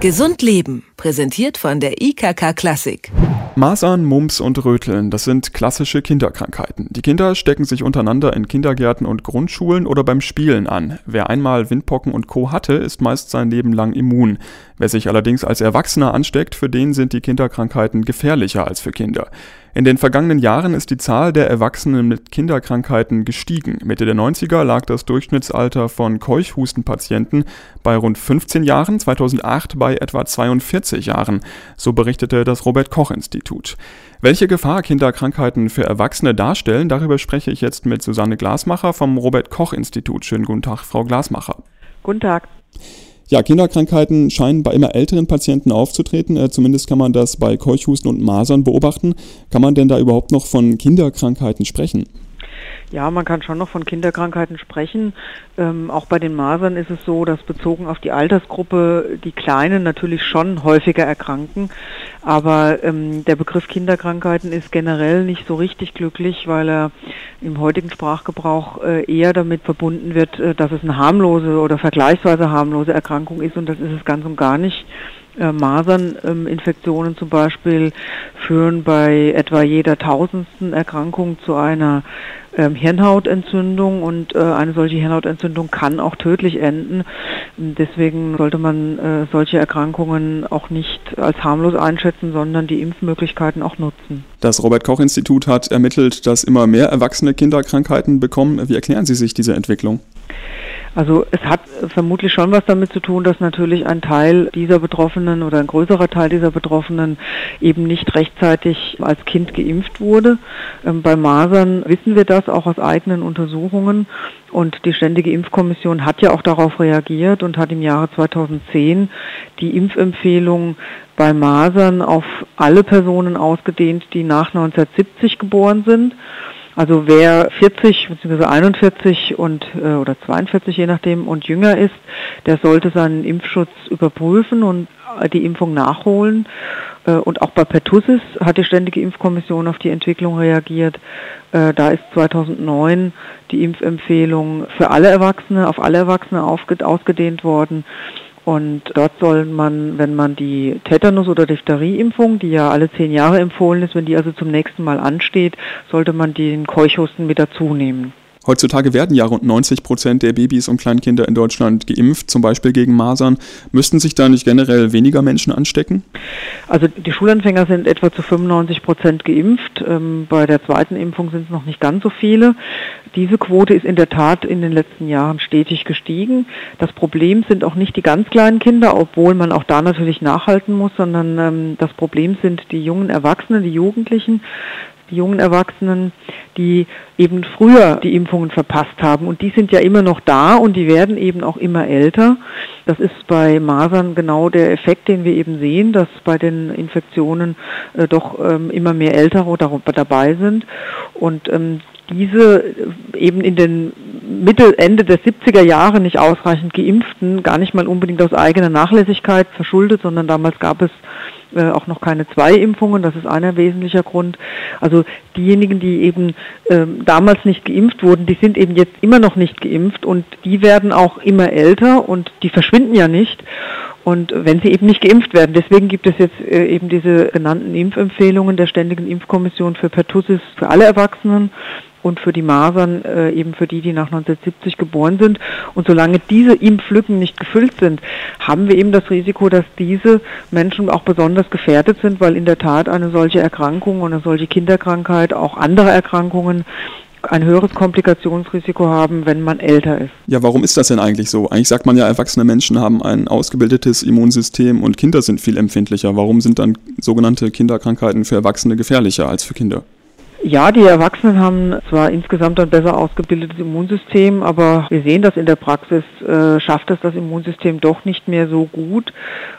Gesund Leben, präsentiert von der IKK Klassik. Masern, Mumps und Röteln, das sind klassische Kinderkrankheiten. Die Kinder stecken sich untereinander in Kindergärten und Grundschulen oder beim Spielen an. Wer einmal Windpocken und Co. hatte, ist meist sein Leben lang immun. Wer sich allerdings als Erwachsener ansteckt, für den sind die Kinderkrankheiten gefährlicher als für Kinder. In den vergangenen Jahren ist die Zahl der Erwachsenen mit Kinderkrankheiten gestiegen. Mitte der 90er lag das Durchschnittsalter von Keuchhustenpatienten bei rund 15 Jahren, 2008 bei etwa 42 Jahren, so berichtete das Robert Koch Institut. Welche Gefahr Kinderkrankheiten für Erwachsene darstellen, darüber spreche ich jetzt mit Susanne Glasmacher vom Robert Koch Institut. Schönen guten Tag, Frau Glasmacher. Guten Tag. Ja, Kinderkrankheiten scheinen bei immer älteren Patienten aufzutreten. Äh, zumindest kann man das bei Keuchhusten und Masern beobachten. Kann man denn da überhaupt noch von Kinderkrankheiten sprechen? Ja, man kann schon noch von Kinderkrankheiten sprechen. Ähm, auch bei den Masern ist es so, dass bezogen auf die Altersgruppe die Kleinen natürlich schon häufiger erkranken. Aber ähm, der Begriff Kinderkrankheiten ist generell nicht so richtig glücklich, weil er im heutigen Sprachgebrauch äh, eher damit verbunden wird, äh, dass es eine harmlose oder vergleichsweise harmlose Erkrankung ist und das ist es ganz und gar nicht. Äh, Maserninfektionen zum Beispiel führen bei etwa jeder tausendsten Erkrankung zu einer ähm, Hirnhautentzündung und äh, eine solche Hirnhautentzündung kann auch tödlich enden. Deswegen sollte man äh, solche Erkrankungen auch nicht als harmlos einschätzen, sondern die Impfmöglichkeiten auch nutzen. Das Robert Koch Institut hat ermittelt, dass immer mehr Erwachsene Kinderkrankheiten bekommen. Wie erklären Sie sich diese Entwicklung? Also es hat vermutlich schon was damit zu tun, dass natürlich ein Teil dieser Betroffenen oder ein größerer Teil dieser Betroffenen eben nicht rechtzeitig als Kind geimpft wurde. Ähm, bei Masern wissen wir das auch aus eigenen Untersuchungen und die Ständige Impfkommission hat ja auch darauf reagiert und hat im Jahre 2010 die Impfempfehlung bei Masern auf alle Personen ausgedehnt, die nach 1970 geboren sind. Also wer 40 bzw. 41 und äh, oder 42 je nachdem und jünger ist, der sollte seinen Impfschutz überprüfen und äh, die Impfung nachholen. Äh, und auch bei Pertussis hat die Ständige Impfkommission auf die Entwicklung reagiert. Äh, da ist 2009 die Impfempfehlung für alle Erwachsene, auf alle Erwachsene ausgedehnt worden. Und dort soll man, wenn man die Tetanus- oder Diphtherieimpfung, die ja alle zehn Jahre empfohlen ist, wenn die also zum nächsten Mal ansteht, sollte man den Keuchhusten mit dazu nehmen. Heutzutage werden ja rund 90 Prozent der Babys und Kleinkinder in Deutschland geimpft, zum Beispiel gegen Masern. Müssten sich da nicht generell weniger Menschen anstecken? Also die Schulanfänger sind etwa zu 95 Prozent geimpft. Ähm, bei der zweiten Impfung sind es noch nicht ganz so viele. Diese Quote ist in der Tat in den letzten Jahren stetig gestiegen. Das Problem sind auch nicht die ganz kleinen Kinder, obwohl man auch da natürlich nachhalten muss, sondern ähm, das Problem sind die jungen Erwachsenen, die Jugendlichen die jungen Erwachsenen, die eben früher die Impfungen verpasst haben. Und die sind ja immer noch da und die werden eben auch immer älter. Das ist bei Masern genau der Effekt, den wir eben sehen, dass bei den Infektionen äh, doch ähm, immer mehr Ältere dabei sind. Und ähm, diese äh, eben in den Mitte, Ende der 70er Jahre nicht ausreichend geimpften, gar nicht mal unbedingt aus eigener Nachlässigkeit verschuldet, sondern damals gab es äh, auch noch keine zwei Impfungen, das ist einer wesentlicher Grund. Also diejenigen, die eben äh, damals nicht geimpft wurden, die sind eben jetzt immer noch nicht geimpft und die werden auch immer älter und die verschwinden ja nicht. Und wenn sie eben nicht geimpft werden, deswegen gibt es jetzt äh, eben diese genannten Impfempfehlungen der Ständigen Impfkommission für Pertussis für alle Erwachsenen und für die Masern äh, eben für die, die nach 1970 geboren sind. Und solange diese Impflücken nicht gefüllt sind, haben wir eben das Risiko, dass diese Menschen auch besonders gefährdet sind, weil in der Tat eine solche Erkrankung und eine solche Kinderkrankheit, auch andere Erkrankungen ein höheres Komplikationsrisiko haben, wenn man älter ist. Ja, warum ist das denn eigentlich so? Eigentlich sagt man ja, erwachsene Menschen haben ein ausgebildetes Immunsystem und Kinder sind viel empfindlicher. Warum sind dann sogenannte Kinderkrankheiten für Erwachsene gefährlicher als für Kinder? Ja, die Erwachsenen haben zwar insgesamt ein besser ausgebildetes Immunsystem, aber wir sehen das in der Praxis, äh, schafft es das Immunsystem doch nicht mehr so gut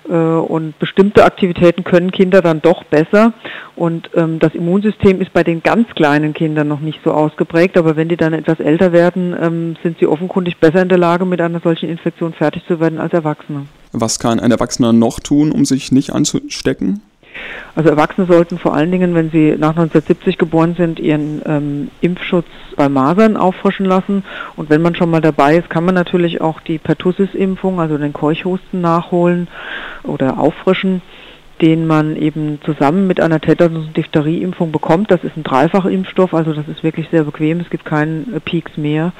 äh, und bestimmte Aktivitäten können Kinder dann doch besser und ähm, das Immunsystem ist bei den ganz kleinen Kindern noch nicht so ausgeprägt, aber wenn die dann etwas älter werden, ähm, sind sie offenkundig besser in der Lage, mit einer solchen Infektion fertig zu werden als Erwachsene. Was kann ein Erwachsener noch tun, um sich nicht anzustecken? Also Erwachsene sollten vor allen Dingen, wenn sie nach 1970 geboren sind, ihren ähm, Impfschutz bei Masern auffrischen lassen. Und wenn man schon mal dabei ist, kann man natürlich auch die Pertussis-Impfung, also den Keuchhusten nachholen oder auffrischen den man eben zusammen mit einer Tetanus- und Diphtherieimpfung bekommt. Das ist ein Dreifachimpfstoff, also das ist wirklich sehr bequem. Es gibt keinen äh, Peaks mehr.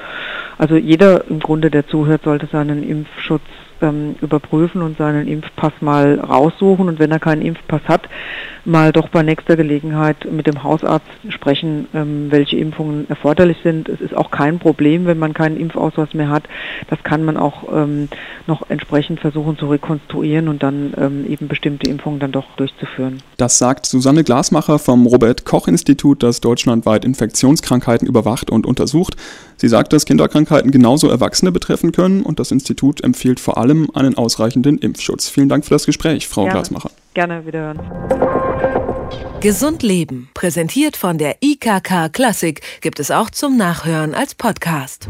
Also jeder im Grunde, der zuhört, sollte seinen Impfschutz ähm, überprüfen und seinen Impfpass mal raussuchen und wenn er keinen Impfpass hat, mal doch bei nächster Gelegenheit mit dem Hausarzt sprechen, ähm, welche Impfungen erforderlich sind. Es ist auch kein Problem, wenn man keinen Impfausweis mehr hat. Das kann man auch ähm, noch entsprechend versuchen zu rekonstruieren und dann ähm, eben bestimmte Impfungen dann doch durchzuführen. Das sagt Susanne Glasmacher vom Robert Koch Institut, das deutschlandweit Infektionskrankheiten überwacht und untersucht. Sie sagt, dass Kinderkrankheiten genauso Erwachsene betreffen können und das Institut empfiehlt vor allem einen ausreichenden Impfschutz. Vielen Dank für das Gespräch, Frau Gerne. Glasmacher. Gerne wiederhören. Gesund Leben, präsentiert von der IKK Klassik, gibt es auch zum Nachhören als Podcast.